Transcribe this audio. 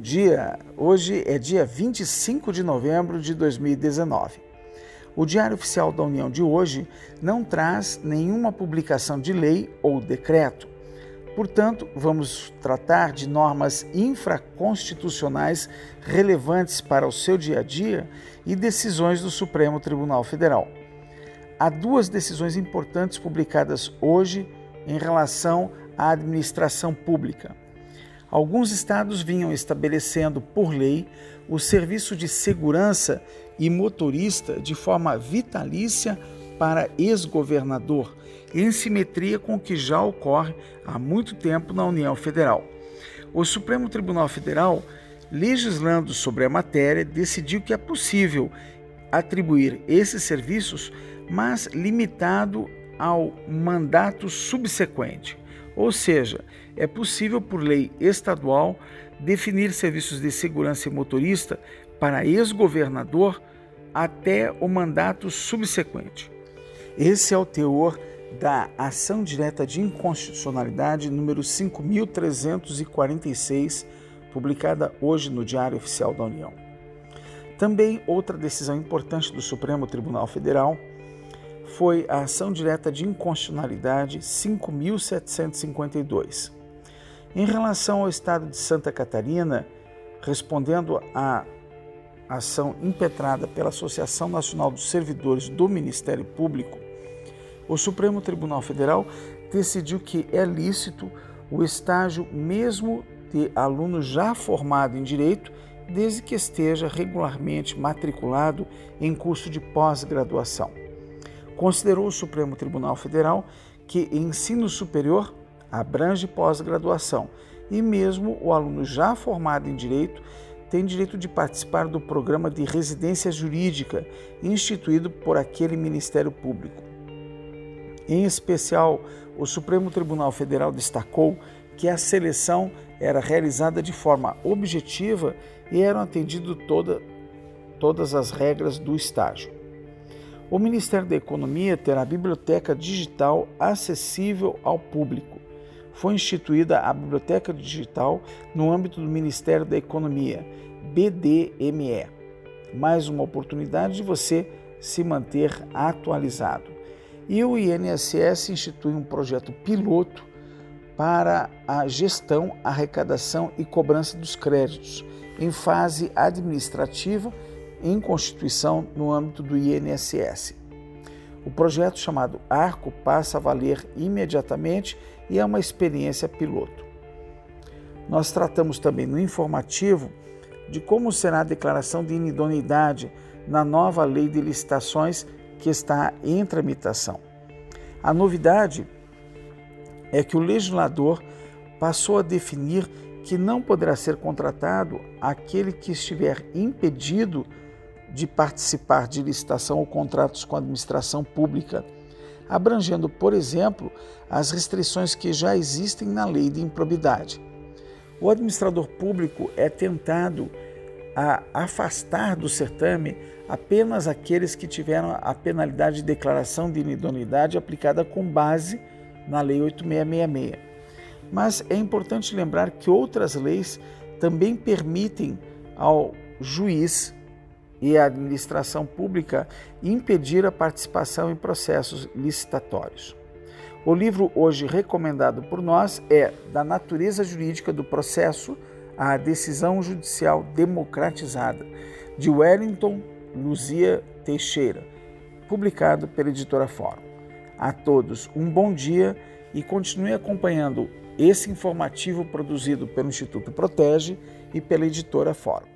dia. Hoje é dia 25 de novembro de 2019. O Diário Oficial da União de hoje não traz nenhuma publicação de lei ou decreto. Portanto, vamos tratar de normas infraconstitucionais relevantes para o seu dia a dia e decisões do Supremo Tribunal Federal. Há duas decisões importantes publicadas hoje em relação à administração pública. Alguns estados vinham estabelecendo por lei o serviço de segurança e motorista de forma vitalícia para ex-governador, em simetria com o que já ocorre há muito tempo na União Federal. O Supremo Tribunal Federal, legislando sobre a matéria, decidiu que é possível atribuir esses serviços, mas limitado ao mandato subsequente. Ou seja, é possível, por lei estadual, definir serviços de segurança e motorista para ex-governador até o mandato subsequente. Esse é o teor da ação direta de inconstitucionalidade número 5346, publicada hoje no Diário Oficial da União. Também outra decisão importante do Supremo Tribunal Federal foi a ação direta de inconstitucionalidade 5752. Em relação ao estado de Santa Catarina, respondendo à ação impetrada pela Associação Nacional dos Servidores do Ministério Público, o Supremo Tribunal Federal decidiu que é lícito o estágio mesmo de aluno já formado em direito, desde que esteja regularmente matriculado em curso de pós-graduação. Considerou o Supremo Tribunal Federal que ensino superior abrange pós-graduação e mesmo o aluno já formado em direito tem direito de participar do programa de residência jurídica instituído por aquele Ministério Público. Em especial, o Supremo Tribunal Federal destacou que a seleção era realizada de forma objetiva e eram atendidas toda, todas as regras do estágio. O Ministério da Economia terá biblioteca digital acessível ao público. Foi instituída a Biblioteca Digital no âmbito do Ministério da Economia, BDME. Mais uma oportunidade de você se manter atualizado. E o INSS institui um projeto piloto para a gestão, arrecadação e cobrança dos créditos em fase administrativa em constituição no âmbito do INSS. O projeto chamado Arco passa a valer imediatamente e é uma experiência piloto. Nós tratamos também no informativo de como será a declaração de inidoneidade na nova lei de licitações que está em tramitação. A novidade é que o legislador passou a definir que não poderá ser contratado aquele que estiver impedido de participar de licitação ou contratos com a administração pública, abrangendo, por exemplo, as restrições que já existem na lei de improbidade. O administrador público é tentado a afastar do certame apenas aqueles que tiveram a penalidade de declaração de inidoneidade aplicada com base na Lei 8666. Mas é importante lembrar que outras leis também permitem ao juiz e a administração pública impedir a participação em processos licitatórios. O livro hoje recomendado por nós é Da Natureza Jurídica do Processo à Decisão Judicial Democratizada, de Wellington Luzia Teixeira, publicado pela editora Fórum. A todos um bom dia e continue acompanhando esse informativo produzido pelo Instituto Protege e pela editora Fórum.